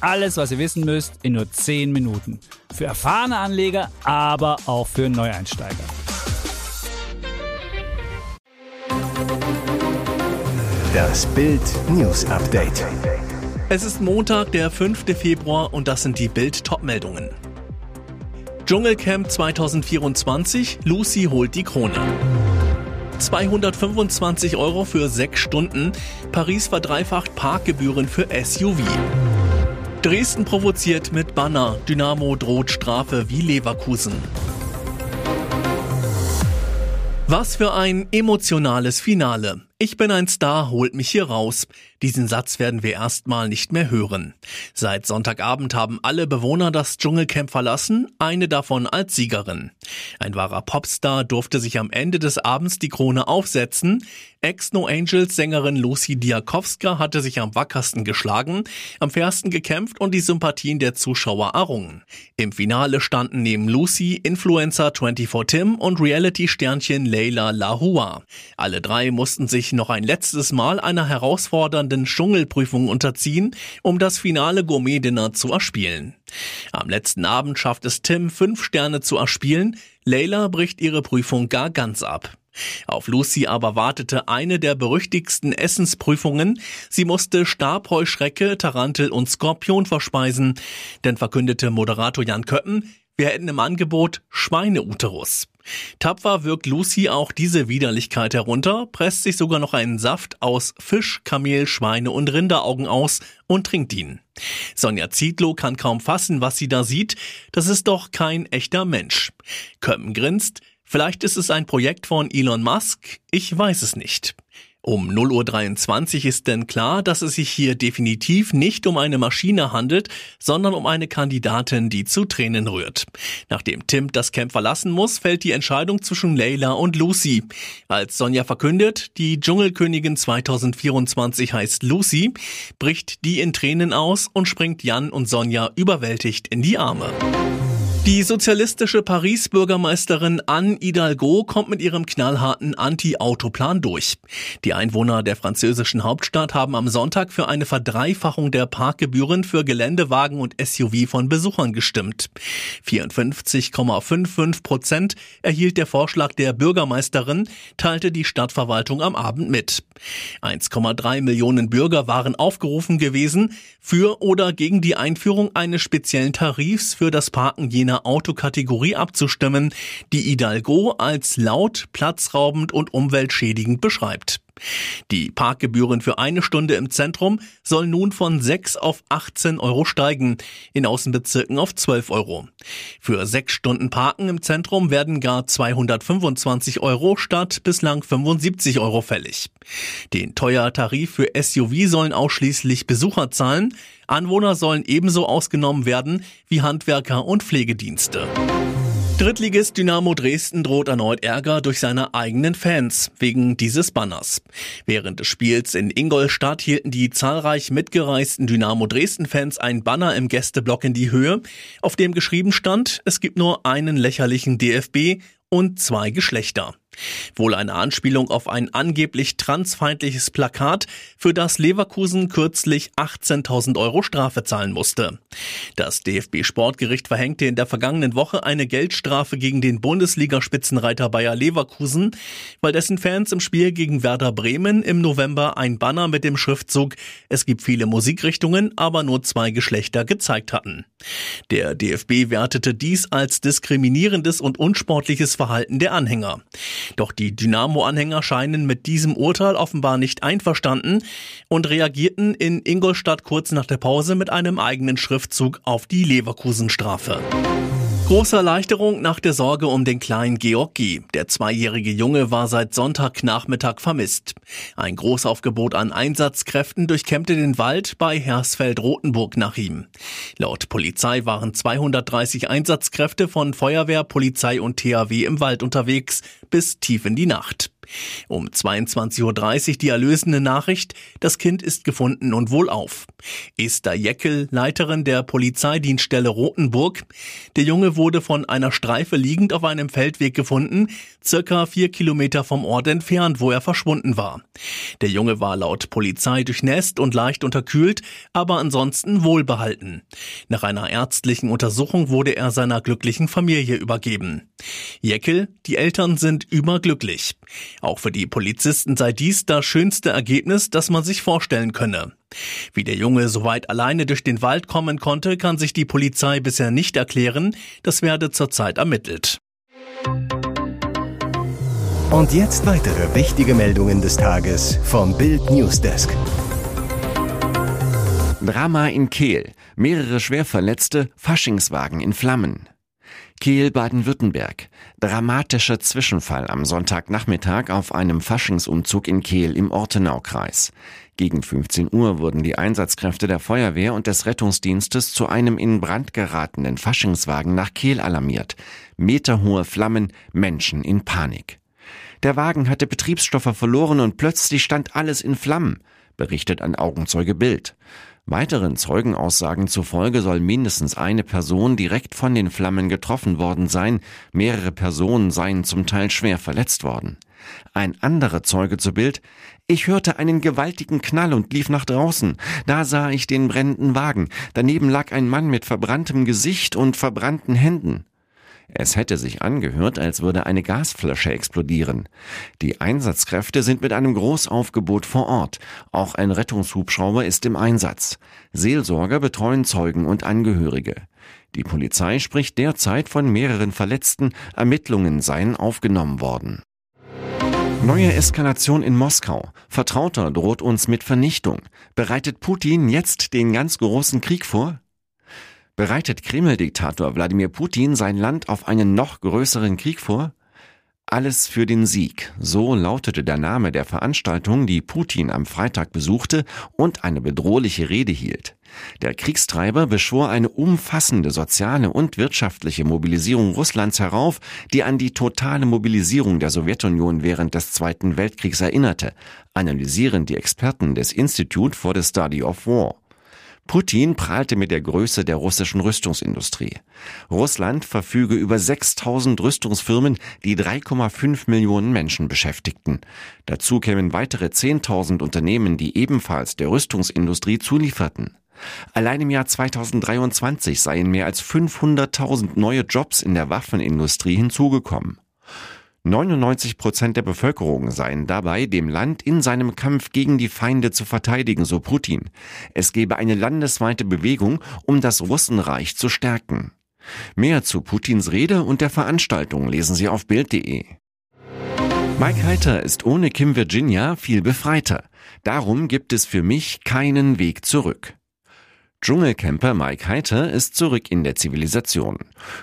Alles, was ihr wissen müsst, in nur 10 Minuten. Für erfahrene Anleger, aber auch für Neueinsteiger. Das Bild News Update. Es ist Montag, der 5. Februar und das sind die Bild Topmeldungen. Dschungelcamp 2024, Lucy holt die Krone. 225 Euro für sechs Stunden. Paris verdreifacht Parkgebühren für SUV. Dresden provoziert mit Banner. Dynamo droht Strafe wie Leverkusen. Was für ein emotionales Finale. Ich bin ein Star, holt mich hier raus. Diesen Satz werden wir erstmal nicht mehr hören. Seit Sonntagabend haben alle Bewohner das Dschungelcamp verlassen, eine davon als Siegerin. Ein wahrer Popstar durfte sich am Ende des Abends die Krone aufsetzen. Ex-No Angels Sängerin Lucy Diakowska hatte sich am wackersten geschlagen, am fairsten gekämpft und die Sympathien der Zuschauer errungen. Im Finale standen neben Lucy Influencer 24 Tim und Reality-Sternchen Leila Lahua. Alle drei mussten sich noch ein letztes Mal einer herausfordernden Dschungelprüfung unterziehen, um das finale Gourmet-Dinner zu erspielen. Am letzten Abend schafft es Tim, fünf Sterne zu erspielen. Leila bricht ihre Prüfung gar ganz ab. Auf Lucy aber wartete eine der berüchtigsten Essensprüfungen. Sie musste Stabheuschrecke, Tarantel und Skorpion verspeisen, denn verkündete Moderator Jan Köppen, wir hätten im Angebot Schweineuterus. Tapfer wirkt Lucy auch diese Widerlichkeit herunter, presst sich sogar noch einen Saft aus Fisch, Kamel, Schweine und Rinderaugen aus und trinkt ihn. Sonja Zietlow kann kaum fassen, was sie da sieht. Das ist doch kein echter Mensch. Köppen grinst. Vielleicht ist es ein Projekt von Elon Musk. Ich weiß es nicht. Um 0.23 Uhr ist denn klar, dass es sich hier definitiv nicht um eine Maschine handelt, sondern um eine Kandidatin, die zu Tränen rührt. Nachdem Tim das Camp verlassen muss, fällt die Entscheidung zwischen Layla und Lucy. Als Sonja verkündet, die Dschungelkönigin 2024 heißt Lucy, bricht die in Tränen aus und springt Jan und Sonja überwältigt in die Arme. Die sozialistische Paris-Bürgermeisterin Anne Hidalgo kommt mit ihrem knallharten Anti-Autoplan durch. Die Einwohner der französischen Hauptstadt haben am Sonntag für eine Verdreifachung der Parkgebühren für Geländewagen und SUV von Besuchern gestimmt. 54,55 Prozent erhielt der Vorschlag der Bürgermeisterin, teilte die Stadtverwaltung am Abend mit. 1,3 Millionen Bürger waren aufgerufen gewesen, für oder gegen die Einführung eines speziellen Tarifs für das Parken jener einer Autokategorie abzustimmen, die Hidalgo als laut, platzraubend und umweltschädigend beschreibt. Die Parkgebühren für eine Stunde im Zentrum sollen nun von 6 auf 18 Euro steigen, in Außenbezirken auf 12 Euro. Für sechs Stunden Parken im Zentrum werden gar 225 Euro statt bislang 75 Euro fällig. Den teuer Tarif für SUV sollen ausschließlich Besucher zahlen, Anwohner sollen ebenso ausgenommen werden wie Handwerker und Pflegedienste. Drittligist Dynamo Dresden droht erneut Ärger durch seine eigenen Fans wegen dieses Banners. Während des Spiels in Ingolstadt hielten die zahlreich mitgereisten Dynamo Dresden Fans ein Banner im Gästeblock in die Höhe, auf dem geschrieben stand, es gibt nur einen lächerlichen DFB und zwei Geschlechter. Wohl eine Anspielung auf ein angeblich transfeindliches Plakat, für das Leverkusen kürzlich 18.000 Euro Strafe zahlen musste. Das DFB-Sportgericht verhängte in der vergangenen Woche eine Geldstrafe gegen den Bundesligaspitzenreiter Bayer Leverkusen, weil dessen Fans im Spiel gegen Werder Bremen im November ein Banner mit dem Schriftzug Es gibt viele Musikrichtungen, aber nur zwei Geschlechter gezeigt hatten. Der DFB wertete dies als diskriminierendes und unsportliches Verhalten der Anhänger. Doch die Dynamo-Anhänger scheinen mit diesem Urteil offenbar nicht einverstanden und reagierten in Ingolstadt kurz nach der Pause mit einem eigenen Schriftzug auf die Leverkusen-Strafe. Große Erleichterung nach der Sorge um den kleinen Georgi. Der zweijährige Junge war seit Sonntagnachmittag vermisst. Ein Großaufgebot an Einsatzkräften durchkämmte den Wald bei Hersfeld-Rotenburg nach ihm. Laut Polizei waren 230 Einsatzkräfte von Feuerwehr, Polizei und THW im Wald unterwegs bis tief in die Nacht. Um 22.30 Uhr die erlösende Nachricht, das Kind ist gefunden und wohlauf. Esther Jeckel, Leiterin der Polizeidienststelle Rotenburg. Der Junge wurde von einer Streife liegend auf einem Feldweg gefunden, circa vier Kilometer vom Ort entfernt, wo er verschwunden war. Der Junge war laut Polizei durchnässt und leicht unterkühlt, aber ansonsten wohlbehalten. Nach einer ärztlichen Untersuchung wurde er seiner glücklichen Familie übergeben. Jeckel, die Eltern sind überglücklich. Auch für die Polizisten sei dies das schönste Ergebnis, das man sich vorstellen könne. Wie der Junge so weit alleine durch den Wald kommen konnte, kann sich die Polizei bisher nicht erklären. Das werde zurzeit ermittelt. Und jetzt weitere wichtige Meldungen des Tages vom Bild Newsdesk. Drama in Kehl. Mehrere Schwerverletzte, Faschingswagen in Flammen. Kiel, Baden-Württemberg. Dramatischer Zwischenfall am Sonntagnachmittag auf einem Faschingsumzug in Kehl im Ortenaukreis. Gegen 15 Uhr wurden die Einsatzkräfte der Feuerwehr und des Rettungsdienstes zu einem in Brand geratenen Faschingswagen nach Kehl alarmiert. Meterhohe Flammen, Menschen in Panik. Der Wagen hatte Betriebsstoffe verloren und plötzlich stand alles in Flammen, berichtet ein Augenzeuge Bild. Weiteren Zeugenaussagen zufolge soll mindestens eine Person direkt von den Flammen getroffen worden sein, mehrere Personen seien zum Teil schwer verletzt worden. Ein anderer Zeuge zu Bild, ich hörte einen gewaltigen Knall und lief nach draußen. Da sah ich den brennenden Wagen. Daneben lag ein Mann mit verbranntem Gesicht und verbrannten Händen. Es hätte sich angehört, als würde eine Gasflasche explodieren. Die Einsatzkräfte sind mit einem Großaufgebot vor Ort. Auch ein Rettungshubschrauber ist im Einsatz. Seelsorger betreuen Zeugen und Angehörige. Die Polizei spricht derzeit von mehreren Verletzten. Ermittlungen seien aufgenommen worden. Neue Eskalation in Moskau. Vertrauter droht uns mit Vernichtung. Bereitet Putin jetzt den ganz großen Krieg vor? Bereitet Kreml-Diktator Wladimir Putin sein Land auf einen noch größeren Krieg vor? Alles für den Sieg, so lautete der Name der Veranstaltung, die Putin am Freitag besuchte und eine bedrohliche Rede hielt. Der Kriegstreiber beschwor eine umfassende soziale und wirtschaftliche Mobilisierung Russlands herauf, die an die totale Mobilisierung der Sowjetunion während des Zweiten Weltkriegs erinnerte, analysieren die Experten des Institute for the Study of War. Putin prahlte mit der Größe der russischen Rüstungsindustrie. Russland verfüge über 6000 Rüstungsfirmen, die 3,5 Millionen Menschen beschäftigten. Dazu kämen weitere 10.000 Unternehmen, die ebenfalls der Rüstungsindustrie zulieferten. Allein im Jahr 2023 seien mehr als 500.000 neue Jobs in der Waffenindustrie hinzugekommen. 99 Prozent der Bevölkerung seien dabei, dem Land in seinem Kampf gegen die Feinde zu verteidigen, so Putin. Es gebe eine landesweite Bewegung, um das Russenreich zu stärken. Mehr zu Putins Rede und der Veranstaltung lesen Sie auf Bild.de. Mike Heiter ist ohne Kim Virginia viel befreiter. Darum gibt es für mich keinen Weg zurück. Dschungelcamper Mike Heiter ist zurück in der Zivilisation.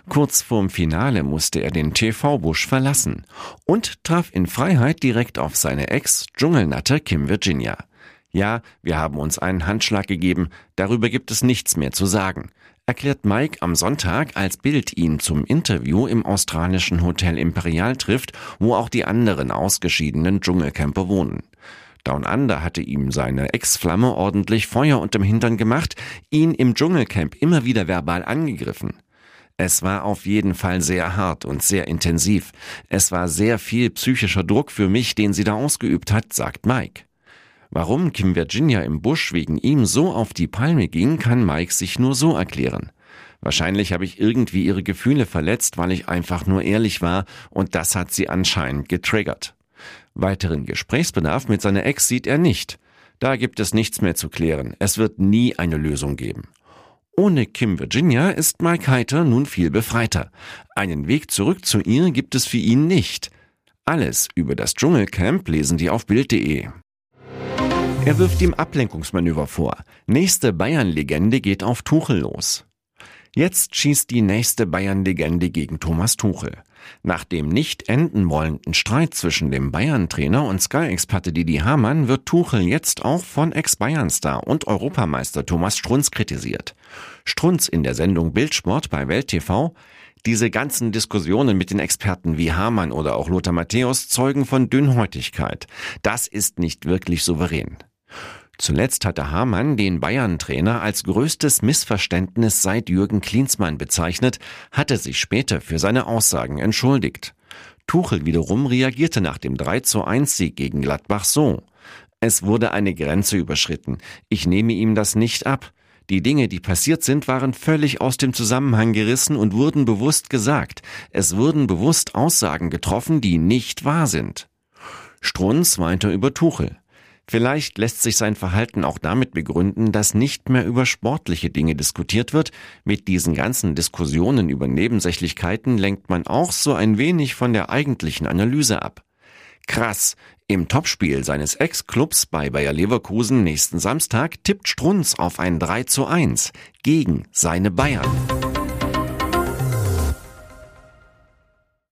Kurz vorm Finale musste er den TV-Busch verlassen und traf in Freiheit direkt auf seine Ex, Dschungelnatte Kim Virginia. Ja, wir haben uns einen Handschlag gegeben, darüber gibt es nichts mehr zu sagen, erklärt Mike am Sonntag, als Bild ihn zum Interview im australischen Hotel Imperial trifft, wo auch die anderen ausgeschiedenen Dschungelcamper wohnen. Down Under hatte ihm seine Ex-Flamme ordentlich Feuer unterm Hintern gemacht, ihn im Dschungelcamp immer wieder verbal angegriffen. Es war auf jeden Fall sehr hart und sehr intensiv. Es war sehr viel psychischer Druck für mich, den sie da ausgeübt hat, sagt Mike. Warum Kim Virginia im Busch wegen ihm so auf die Palme ging, kann Mike sich nur so erklären. Wahrscheinlich habe ich irgendwie ihre Gefühle verletzt, weil ich einfach nur ehrlich war und das hat sie anscheinend getriggert. Weiteren Gesprächsbedarf mit seiner Ex sieht er nicht. Da gibt es nichts mehr zu klären. Es wird nie eine Lösung geben. Ohne Kim Virginia ist Mike Heiter nun viel befreiter. Einen Weg zurück zu ihr gibt es für ihn nicht. Alles über das Dschungelcamp lesen die auf Bild.de. Er wirft ihm Ablenkungsmanöver vor. Nächste Bayern-Legende geht auf Tuchel los. Jetzt schießt die nächste Bayern-Legende gegen Thomas Tuchel. Nach dem nicht enden wollenden Streit zwischen dem Bayern-Trainer und Sky-Experte Didi Hamann wird Tuchel jetzt auch von Ex-Bayern-Star und Europameister Thomas Strunz kritisiert. Strunz in der Sendung Bildsport bei Welt TV diese ganzen Diskussionen mit den Experten wie Hamann oder auch Lothar Matthäus zeugen von Dünnhäutigkeit. Das ist nicht wirklich souverän. Zuletzt hatte Hamann den Bayern-Trainer als größtes Missverständnis seit Jürgen Klinsmann bezeichnet, hatte sich später für seine Aussagen entschuldigt. Tuchel wiederum reagierte nach dem 3 zu 1 Sieg gegen Gladbach so. Es wurde eine Grenze überschritten. Ich nehme ihm das nicht ab. Die Dinge, die passiert sind, waren völlig aus dem Zusammenhang gerissen und wurden bewusst gesagt. Es wurden bewusst Aussagen getroffen, die nicht wahr sind. Strunz weiter über Tuchel. Vielleicht lässt sich sein Verhalten auch damit begründen, dass nicht mehr über sportliche Dinge diskutiert wird. Mit diesen ganzen Diskussionen über Nebensächlichkeiten lenkt man auch so ein wenig von der eigentlichen Analyse ab. Krass, im Topspiel seines Ex-Clubs bei Bayer Leverkusen nächsten Samstag tippt Strunz auf ein 3 zu 1 gegen seine Bayern.